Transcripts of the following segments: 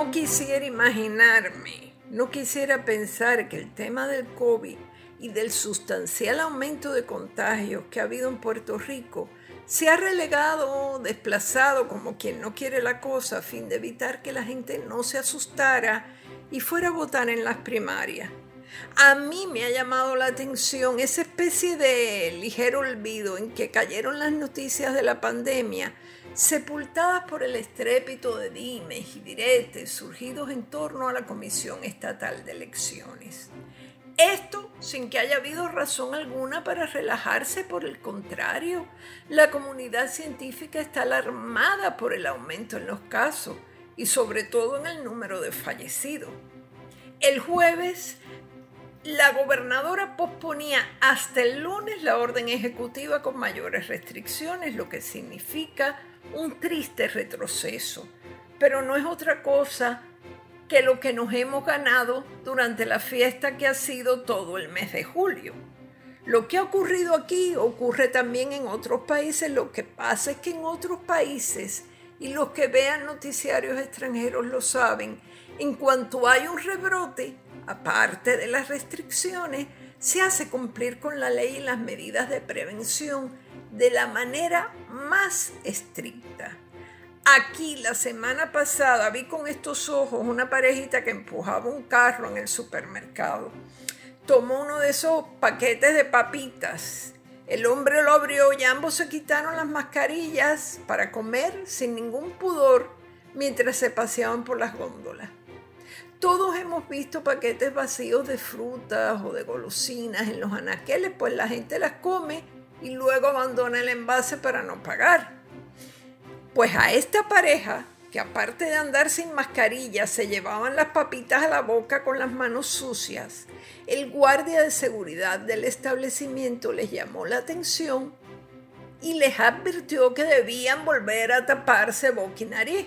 No quisiera imaginarme, no quisiera pensar que el tema del COVID y del sustancial aumento de contagios que ha habido en Puerto Rico se ha relegado, desplazado como quien no quiere la cosa a fin de evitar que la gente no se asustara y fuera a votar en las primarias. A mí me ha llamado la atención esa especie de ligero olvido en que cayeron las noticias de la pandemia, sepultadas por el estrépito de dimes y diretes surgidos en torno a la Comisión Estatal de Elecciones. Esto sin que haya habido razón alguna para relajarse, por el contrario, la comunidad científica está alarmada por el aumento en los casos y sobre todo en el número de fallecidos. El jueves, la gobernadora posponía hasta el lunes la orden ejecutiva con mayores restricciones, lo que significa un triste retroceso, pero no es otra cosa que lo que nos hemos ganado durante la fiesta que ha sido todo el mes de julio. Lo que ha ocurrido aquí ocurre también en otros países. Lo que pasa es que en otros países, y los que vean noticiarios extranjeros lo saben, en cuanto hay un rebrote, aparte de las restricciones, se hace cumplir con la ley y las medidas de prevención de la manera más estricta. Aquí la semana pasada vi con estos ojos una parejita que empujaba un carro en el supermercado. Tomó uno de esos paquetes de papitas. El hombre lo abrió y ambos se quitaron las mascarillas para comer sin ningún pudor mientras se paseaban por las góndolas. Todos hemos visto paquetes vacíos de frutas o de golosinas en los anaqueles, pues la gente las come y luego abandona el envase para no pagar. Pues a esta pareja, que aparte de andar sin mascarilla, se llevaban las papitas a la boca con las manos sucias, el guardia de seguridad del establecimiento les llamó la atención y les advirtió que debían volver a taparse boca y nariz.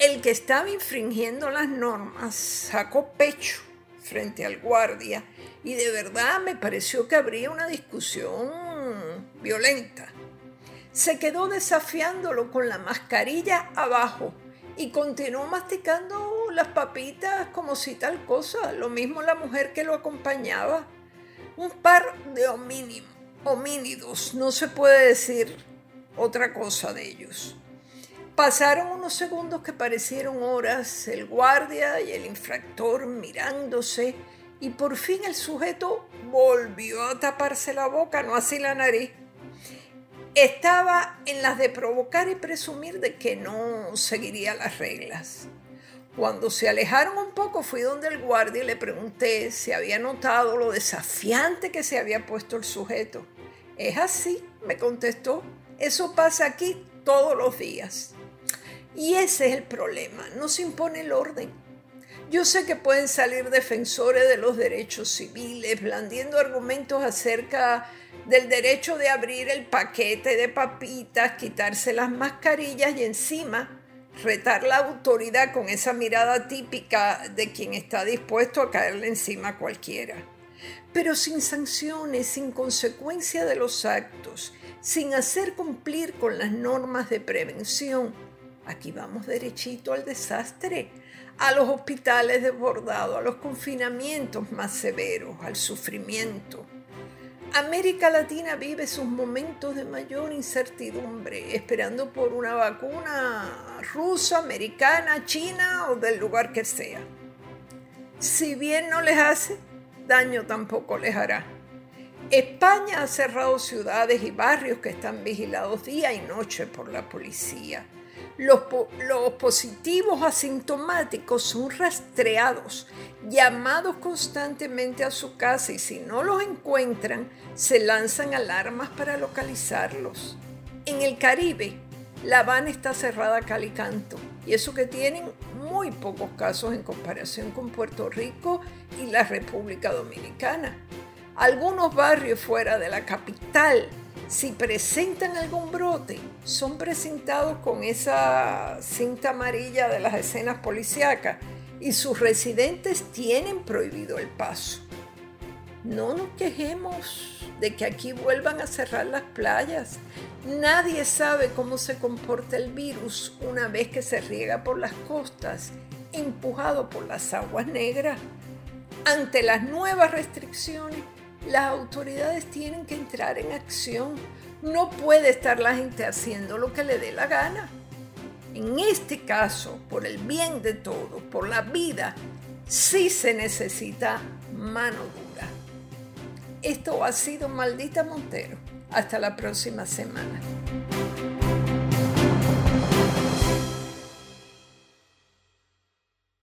El que estaba infringiendo las normas sacó pecho frente al guardia y de verdad me pareció que habría una discusión violenta se quedó desafiándolo con la mascarilla abajo y continuó masticando las papitas como si tal cosa, lo mismo la mujer que lo acompañaba. Un par de homínidos, no se puede decir otra cosa de ellos. Pasaron unos segundos que parecieron horas, el guardia y el infractor mirándose, y por fin el sujeto volvió a taparse la boca, no así la nariz estaba en las de provocar y presumir de que no seguiría las reglas. Cuando se alejaron un poco fui donde el guardia y le pregunté si había notado lo desafiante que se había puesto el sujeto. Es así, me contestó. Eso pasa aquí todos los días. Y ese es el problema, no se impone el orden. Yo sé que pueden salir defensores de los derechos civiles, blandiendo argumentos acerca del derecho de abrir el paquete de papitas, quitarse las mascarillas y encima retar la autoridad con esa mirada típica de quien está dispuesto a caerle encima a cualquiera. Pero sin sanciones, sin consecuencia de los actos, sin hacer cumplir con las normas de prevención, aquí vamos derechito al desastre, a los hospitales desbordados, a los confinamientos más severos, al sufrimiento. América Latina vive sus momentos de mayor incertidumbre, esperando por una vacuna rusa, americana, china o del lugar que sea. Si bien no les hace, daño tampoco les hará. España ha cerrado ciudades y barrios que están vigilados día y noche por la policía. Los, positivos asintomáticos son rastreados, llamados constantemente a su casa y si no los encuentran, se lanzan alarmas para localizarlos. En el Caribe, La Habana está cerrada cal y canto, y eso que tienen muy pocos casos en comparación con Puerto Rico y la República Dominicana. Algunos barrios fuera de la capital si presentan algún brote, son presentados con esa cinta amarilla de las escenas policíacas y sus residentes tienen prohibido el paso. No nos quejemos de que aquí vuelvan a cerrar las playas. Nadie sabe cómo se comporta el virus una vez que se riega por las costas, empujado por las aguas negras. Ante las nuevas restricciones, las autoridades tienen que entrar en acción. No puede estar la gente haciendo lo que le dé la gana. En este caso, por el bien de todos, por la vida, sí se necesita mano dura. Esto ha sido Maldita Montero. Hasta la próxima semana.